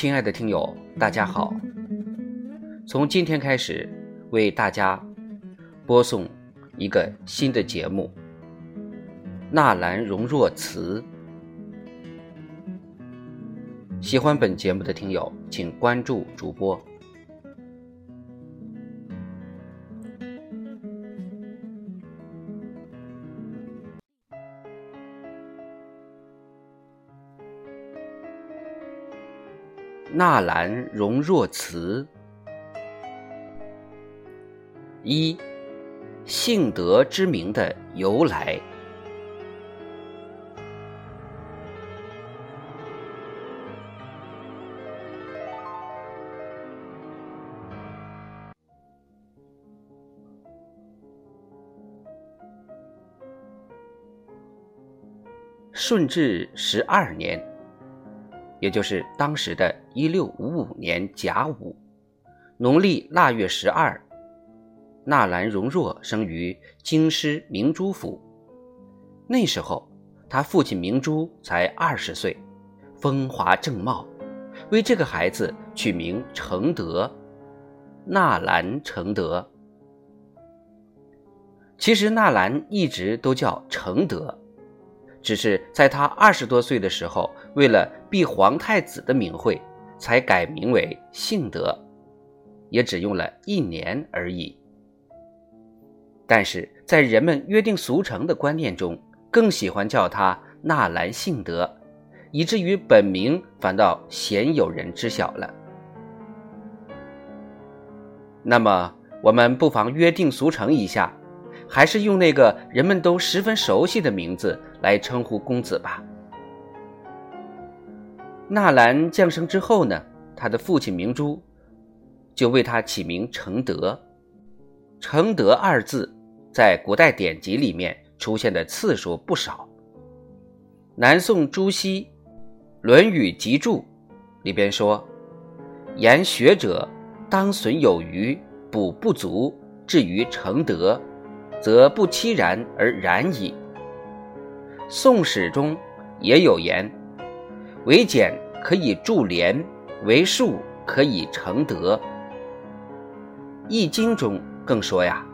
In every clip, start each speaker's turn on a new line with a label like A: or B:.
A: 亲爱的听友，大家好。从今天开始，为大家播送一个新的节目《纳兰容若词》。喜欢本节目的听友，请关注主播。纳兰容若词一，幸德之名的由来。顺治十二年。也就是当时的一六五五年甲午，农历腊月十二，纳兰容若生于京师明珠府。那时候，他父亲明珠才二十岁，风华正茂，为这个孩子取名承德，纳兰承德。其实纳兰一直都叫承德。只是在他二十多岁的时候，为了避皇太子的名讳，才改名为幸德，也只用了一年而已。但是在人们约定俗成的观念中，更喜欢叫他纳兰幸德，以至于本名反倒鲜有人知晓了。那么，我们不妨约定俗成一下。还是用那个人们都十分熟悉的名字来称呼公子吧。纳兰降生之后呢，他的父亲明珠就为他起名承德。承德二字在古代典籍里面出现的次数不少。南宋朱熹《论语集注》里边说：“言学者当损有余，补不足，至于承德。”则不期然而然矣。宋史中也有言：“为简可以助廉，为术可以成德。”易经中更说呀：“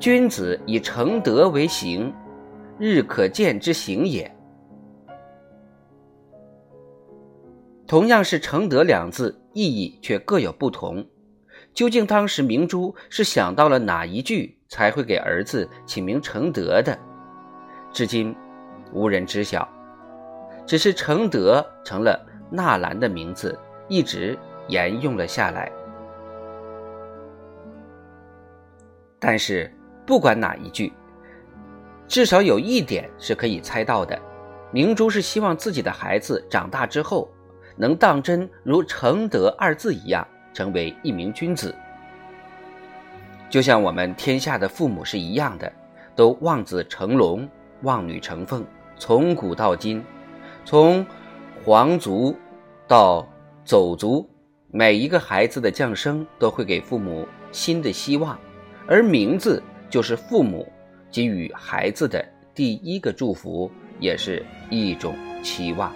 A: 君子以成德为行，日可见之行也。”同样是“承德”两字，意义却各有不同。究竟当时明珠是想到了哪一句？才会给儿子起名承德的，至今无人知晓。只是承德成了纳兰的名字，一直沿用了下来。但是不管哪一句，至少有一点是可以猜到的：明珠是希望自己的孩子长大之后，能当真如承德二字一样，成为一名君子。就像我们天下的父母是一样的，都望子成龙，望女成凤。从古到今，从皇族到走族，每一个孩子的降生都会给父母新的希望，而名字就是父母给予孩子的第一个祝福，也是一种期望。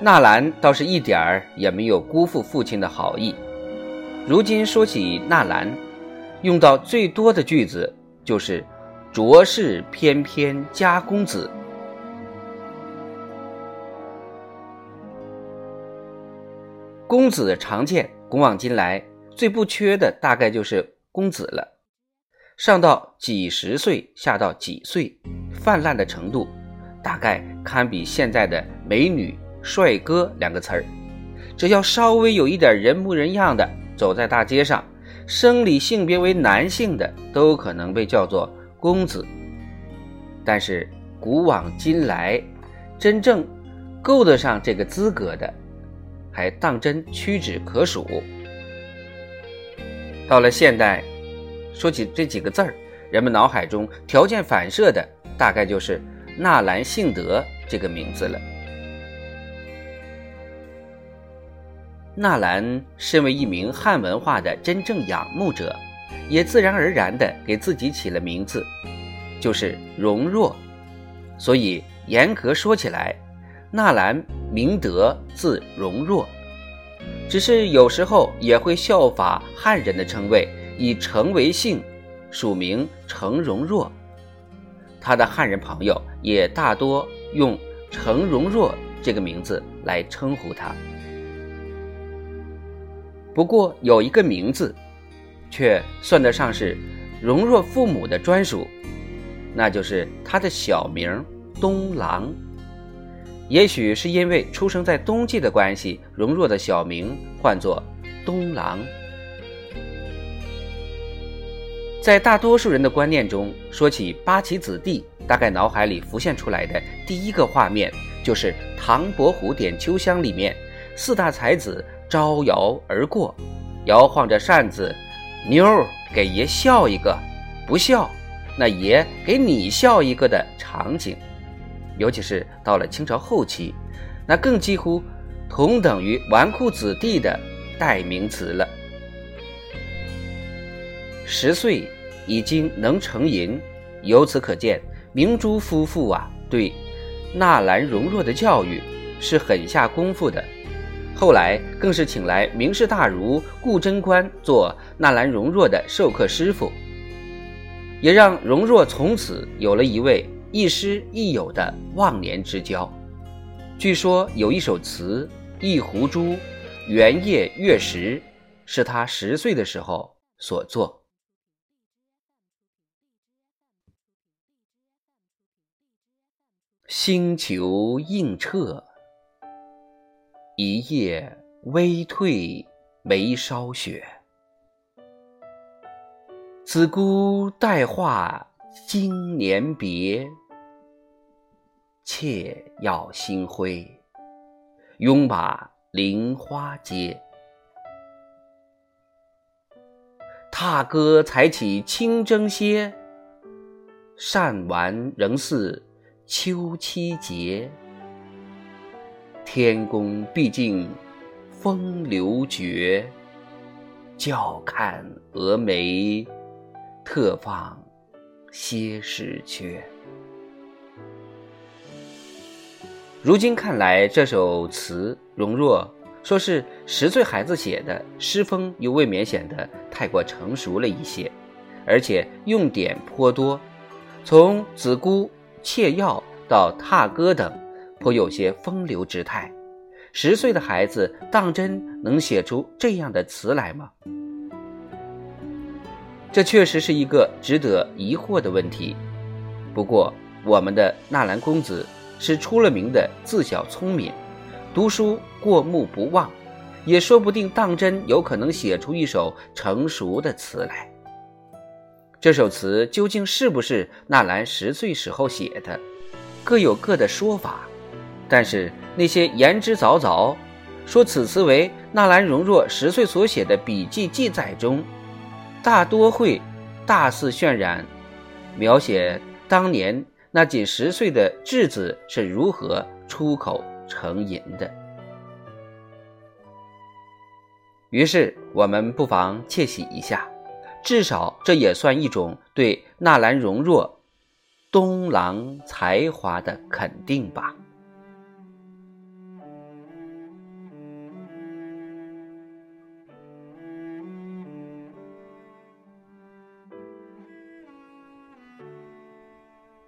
A: 纳兰倒是一点儿也没有辜负父亲的好意。如今说起纳兰，用到最多的句子就是“卓氏翩翩家公子”。公子常见，古往今来最不缺的大概就是公子了。上到几十岁，下到几岁，泛滥的程度，大概堪比现在的美女、帅哥两个词儿。只要稍微有一点人模人样的。走在大街上，生理性别为男性的都可能被叫做公子。但是古往今来，真正够得上这个资格的，还当真屈指可数。到了现代，说起这几个字儿，人们脑海中条件反射的大概就是纳兰性德这个名字了。纳兰身为一名汉文化的真正仰慕者，也自然而然地给自己起了名字，就是容若。所以严格说起来，纳兰明德，字荣若，只是有时候也会效法汉人的称谓，以程为姓，署名程荣若。他的汉人朋友也大多用程荣若这个名字来称呼他。不过有一个名字，却算得上是荣若父母的专属，那就是他的小名东郎。也许是因为出生在冬季的关系，荣若的小名唤作东郎。在大多数人的观念中，说起八旗子弟，大概脑海里浮现出来的第一个画面，就是《唐伯虎点秋香》里面四大才子招摇而过，摇晃着扇子，妞儿给爷笑一个，不笑，那爷给你笑一个的场景。尤其是到了清朝后期，那更几乎同等于纨绔子弟的代名词了。十岁已经能成吟，由此可见，明珠夫妇啊对纳兰容若的教育是很下功夫的。后来更是请来名士大儒顾贞观做纳兰容若的授课师傅，也让容若从此有了一位亦师亦友的忘年之交。据说有一首词《一壶珠，圆夜月食》，是他十岁的时候所作。星球映彻，一夜微退眉梢雪。子姑待话今年别，妾要星辉，拥把菱花接。踏歌才起清征歇，善玩仍似。秋期节，天公毕竟风流绝。教看蛾眉，特放些时缺。如今看来，这首词容若说是十岁孩子写的，诗风又未免显得太过成熟了一些，而且用典颇多，从子姑。切药到踏歌等，颇有些风流之态。十岁的孩子当真能写出这样的词来吗？这确实是一个值得疑惑的问题。不过，我们的纳兰公子是出了名的自小聪明，读书过目不忘，也说不定当真有可能写出一首成熟的词来。这首词究竟是不是纳兰十岁时候写的，各有各的说法。但是那些言之凿凿，说此词为纳兰容若十岁所写的笔记记载中，大多会大肆渲染，描写当年那仅十岁的稚子是如何出口成吟的。于是我们不妨窃喜一下。至少这也算一种对纳兰容若东郎才华的肯定吧。